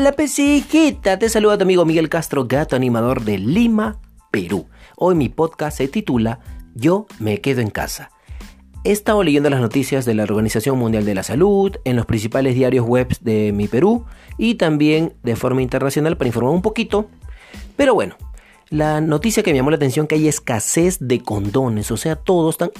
Hola pesijita, te saluda tu amigo Miguel Castro, gato animador de Lima, Perú. Hoy mi podcast se titula Yo me quedo en casa. He estado leyendo las noticias de la Organización Mundial de la Salud, en los principales diarios web de mi Perú y también de forma internacional para informar un poquito. Pero bueno, la noticia que me llamó la atención que hay escasez de condones, o sea, todos están,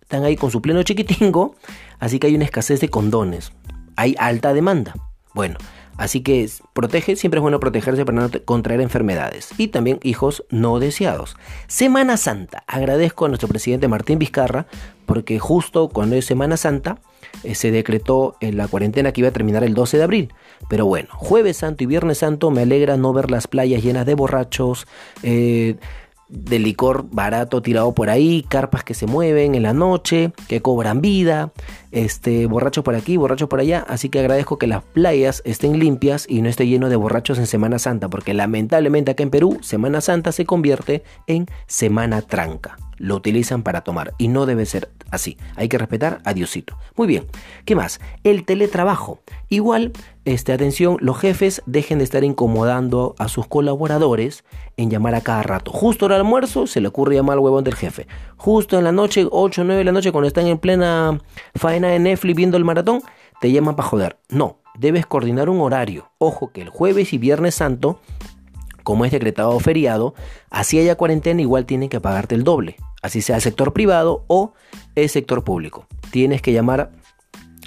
están ahí con su pleno chiquitingo, así que hay una escasez de condones. Hay alta demanda. Bueno, Así que protege, siempre es bueno protegerse para no contraer enfermedades. Y también hijos no deseados. Semana Santa. Agradezco a nuestro presidente Martín Vizcarra porque justo cuando es Semana Santa eh, se decretó en la cuarentena que iba a terminar el 12 de abril. Pero bueno, jueves santo y viernes santo me alegra no ver las playas llenas de borrachos. Eh, de licor barato tirado por ahí, carpas que se mueven en la noche, que cobran vida, este, borrachos por aquí, borrachos por allá, así que agradezco que las playas estén limpias y no esté lleno de borrachos en Semana Santa, porque lamentablemente acá en Perú, Semana Santa se convierte en Semana Tranca lo utilizan para tomar y no debe ser así. Hay que respetar a Diosito. Muy bien, ¿qué más? El teletrabajo. Igual, este, atención, los jefes dejen de estar incomodando a sus colaboradores en llamar a cada rato. Justo al almuerzo se le ocurre llamar al huevón del jefe. Justo en la noche, 8 o 9 de la noche, cuando están en plena faena de Netflix viendo el maratón, te llaman para joder. No, debes coordinar un horario. Ojo que el jueves y viernes santo como es decretado feriado, así haya cuarentena, igual tienen que pagarte el doble así sea el sector privado o el sector público. Tienes que llamar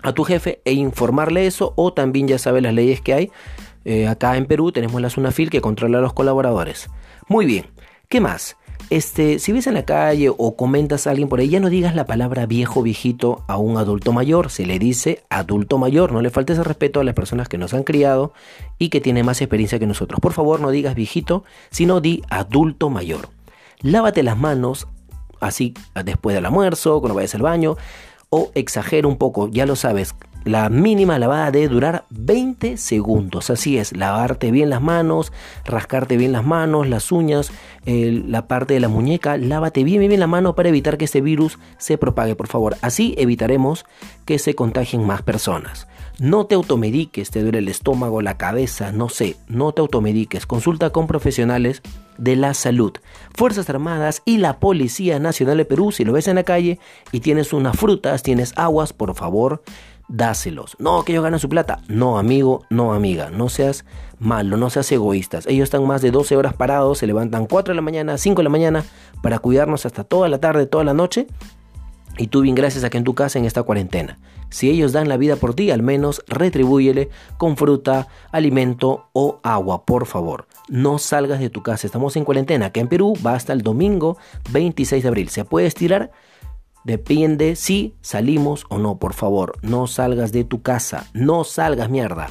a tu jefe e informarle eso o también ya sabes las leyes que hay. Eh, acá en Perú tenemos la SUNAFIL que controla a los colaboradores. Muy bien, ¿qué más? Este, si ves en la calle o comentas a alguien por ahí, ya no digas la palabra viejo, viejito a un adulto mayor. Se le dice adulto mayor. No le faltes el respeto a las personas que nos han criado y que tienen más experiencia que nosotros. Por favor, no digas viejito, sino di adulto mayor. Lávate las manos así después del almuerzo, cuando vayas al baño, o exagero un poco, ya lo sabes, la mínima lavada debe durar 20 segundos. Así es, lavarte bien las manos, rascarte bien las manos, las uñas, la parte de la muñeca. Lávate bien, bien, bien la mano para evitar que este virus se propague, por favor. Así evitaremos que se contagien más personas. No te automediques, te duele el estómago, la cabeza, no sé, no te automediques. Consulta con profesionales de la salud. Fuerzas Armadas y la Policía Nacional de Perú, si lo ves en la calle y tienes unas frutas, tienes aguas, por favor, dáselos. No, que ellos ganan su plata. No, amigo, no, amiga. No seas malo, no seas egoístas. Ellos están más de 12 horas parados, se levantan 4 de la mañana, 5 de la mañana para cuidarnos hasta toda la tarde, toda la noche. Y tú bien gracias a que en tu casa en esta cuarentena. Si ellos dan la vida por ti, al menos retribúyele con fruta, alimento o agua, por favor. No salgas de tu casa. Estamos en cuarentena. Acá en Perú va hasta el domingo 26 de abril. ¿Se puede estirar? Depende si salimos o no, por favor. No salgas de tu casa. No salgas, mierda.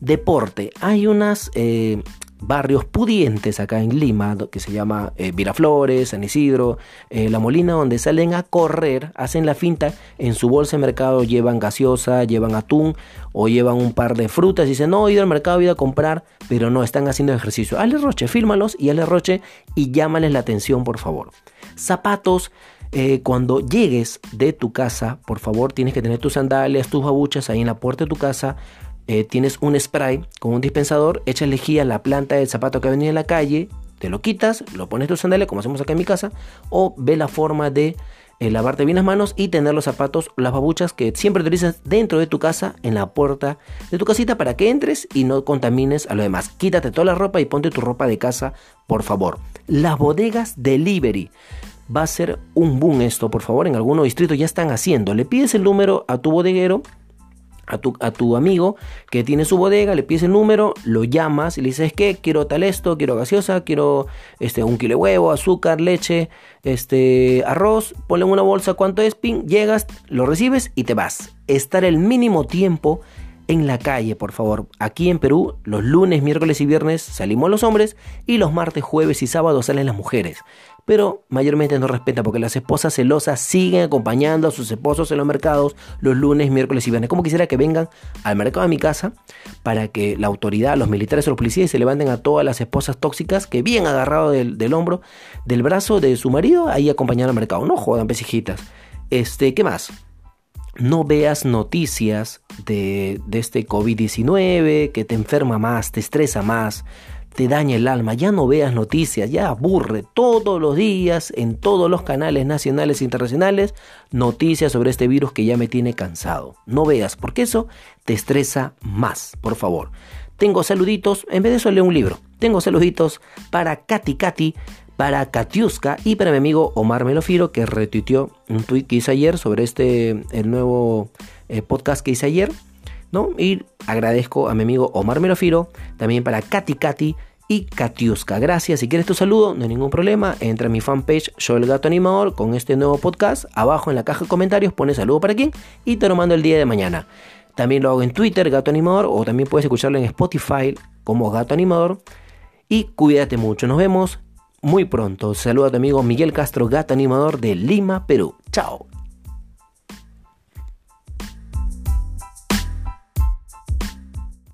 Deporte. Hay unas eh, barrios pudientes acá en Lima, que se llama eh, Viraflores, San Isidro, eh, La Molina, donde salen a correr, hacen la finta, en su bolsa de mercado llevan gaseosa, llevan atún o llevan un par de frutas y dicen, no, he ido al mercado, he ido a comprar, pero no, están haciendo ejercicio. Ale Roche, fírmalos y Ale Roche y llámales la atención, por favor. Zapatos, eh, cuando llegues de tu casa, por favor, tienes que tener tus sandalias, tus babuchas ahí en la puerta de tu casa. Eh, tienes un spray con un dispensador, echas lejía a la planta del zapato que ha venido en la calle, te lo quitas, lo pones tu sandalias como hacemos acá en mi casa, o ve la forma de eh, lavarte bien las manos y tener los zapatos, las babuchas que siempre utilizas dentro de tu casa, en la puerta de tu casita para que entres y no contamines a lo demás. Quítate toda la ropa y ponte tu ropa de casa, por favor. Las bodegas delivery va a ser un boom esto, por favor, en algunos distritos ya están haciendo. Le pides el número a tu bodeguero, a tu, a tu amigo que tiene su bodega, le pides el número, lo llamas y le dices que quiero tal esto, quiero gaseosa, quiero este, un kilo de huevo, azúcar, leche, este, arroz, ponle en una bolsa cuánto es, ping, llegas, lo recibes y te vas. Estar el mínimo tiempo en la calle, por favor. Aquí en Perú, los lunes, miércoles y viernes salimos los hombres y los martes, jueves y sábados salen las mujeres. Pero mayormente no respeta porque las esposas celosas siguen acompañando a sus esposos en los mercados los lunes, miércoles y viernes. Como quisiera que vengan al mercado de mi casa para que la autoridad, los militares o los policías se levanten a todas las esposas tóxicas que bien agarrado del, hombro, del brazo de su marido, ahí acompañando al mercado. No jodan, pesijitas. Este, ¿qué más? No veas noticias de, este COVID-19 que te enferma más, te estresa más, te daña el alma. Ya no veas noticias, ya aburre todos los días en todos los canales nacionales e internacionales noticias sobre este virus que ya me tiene cansado. No veas, porque eso te estresa más, por favor. Tengo saluditos, en vez de eso leo un libro. Tengo saluditos para Katy Katy, para Katiuska y para mi amigo Omar Melofiro que retuiteó un tweet que hice ayer sobre este, el nuevo eh, podcast que hice ayer. ¿no? Y agradezco a mi amigo Omar Melofiro, también para Katy Katy y Katiuska. Gracias. Si quieres tu saludo, no hay ningún problema. Entra a mi fanpage, Yo el Gato Animador, con este nuevo podcast. Abajo en la caja de comentarios pone saludo para quién y te lo mando el día de mañana. También lo hago en Twitter, Gato Animador, o también puedes escucharlo en Spotify como Gato Animador. Y cuídate mucho. Nos vemos muy pronto. Saluda a tu amigo Miguel Castro, Gato Animador de Lima, Perú. Chao.